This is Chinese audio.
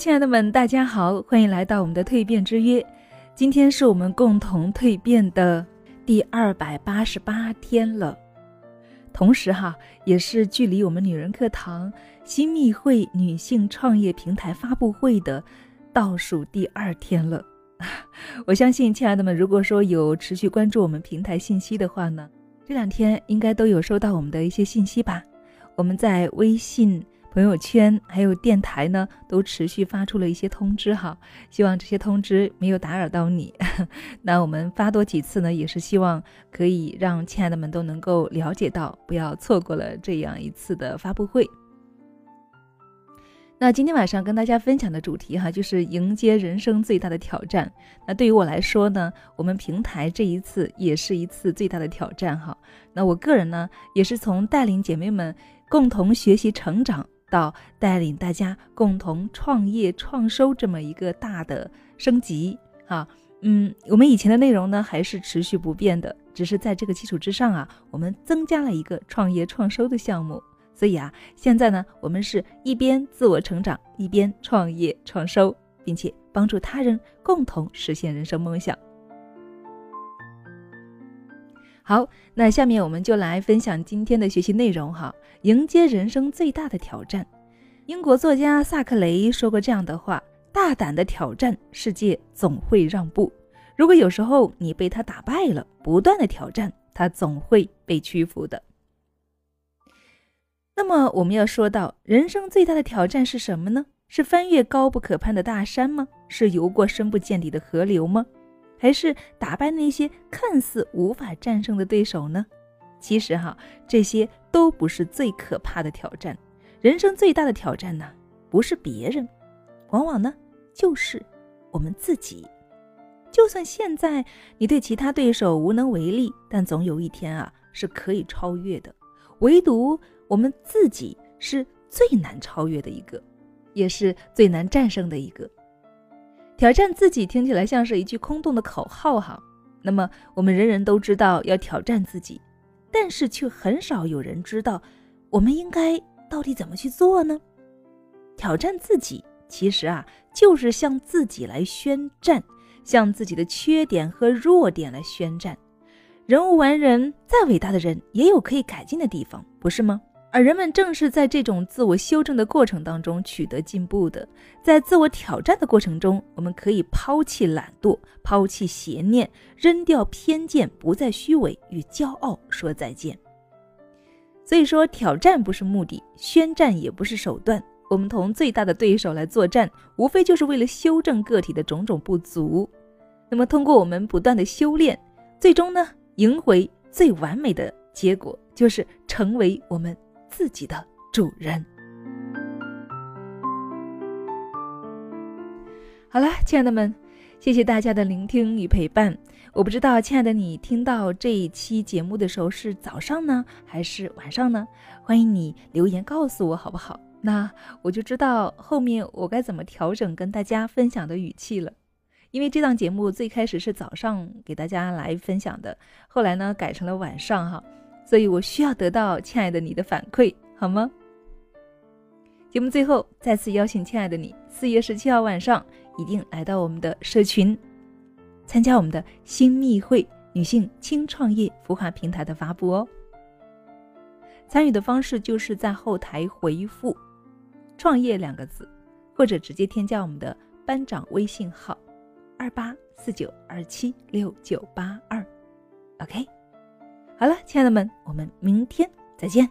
亲爱的们，大家好，欢迎来到我们的蜕变之约。今天是我们共同蜕变的第二百八十八天了，同时哈，也是距离我们女人课堂新密会女性创业平台发布会的倒数第二天了。我相信，亲爱的们，如果说有持续关注我们平台信息的话呢，这两天应该都有收到我们的一些信息吧？我们在微信。朋友圈还有电台呢，都持续发出了一些通知哈，希望这些通知没有打扰到你。那我们发多几次呢，也是希望可以让亲爱的们都能够了解到，不要错过了这样一次的发布会。那今天晚上跟大家分享的主题哈，就是迎接人生最大的挑战。那对于我来说呢，我们平台这一次也是一次最大的挑战哈。那我个人呢，也是从带领姐妹们共同学习成长。到带领大家共同创业创收这么一个大的升级啊，嗯，我们以前的内容呢还是持续不变的，只是在这个基础之上啊，我们增加了一个创业创收的项目。所以啊，现在呢，我们是一边自我成长，一边创业创收，并且帮助他人共同实现人生梦想。好，那下面我们就来分享今天的学习内容哈。迎接人生最大的挑战，英国作家萨克雷说过这样的话：“大胆的挑战，世界总会让步。如果有时候你被他打败了，不断的挑战，他总会被屈服的。”那么我们要说到，人生最大的挑战是什么呢？是翻越高不可攀的大山吗？是游过深不见底的河流吗？还是打败那些看似无法战胜的对手呢？其实哈，这些都不是最可怕的挑战。人生最大的挑战呢，不是别人，往往呢就是我们自己。就算现在你对其他对手无能为力，但总有一天啊是可以超越的。唯独我们自己是最难超越的一个，也是最难战胜的一个。挑战自己听起来像是一句空洞的口号哈，那么我们人人都知道要挑战自己，但是却很少有人知道我们应该到底怎么去做呢？挑战自己其实啊就是向自己来宣战，向自己的缺点和弱点来宣战。人无完人，再伟大的人也有可以改进的地方，不是吗？而人们正是在这种自我修正的过程当中取得进步的，在自我挑战的过程中，我们可以抛弃懒惰，抛弃邪念，扔掉偏见，不再虚伪，与骄傲说再见。所以说，挑战不是目的，宣战也不是手段。我们同最大的对手来作战，无非就是为了修正个体的种种不足。那么，通过我们不断的修炼，最终呢，赢回最完美的结果，就是成为我们。自己的主人。好了，亲爱的们，谢谢大家的聆听与陪伴。我不知道，亲爱的你听到这一期节目的时候是早上呢，还是晚上呢？欢迎你留言告诉我，好不好？那我就知道后面我该怎么调整跟大家分享的语气了。因为这档节目最开始是早上给大家来分享的，后来呢改成了晚上哈。所以我需要得到亲爱的你的反馈，好吗？节目最后再次邀请亲爱的你，四月十七号晚上一定来到我们的社群，参加我们的新密会女性轻创业孵化平台的发布哦。参与的方式就是在后台回复“创业”两个字，或者直接添加我们的班长微信号：二八四九二七六九八二，OK。好了，亲爱的们，我们明天再见。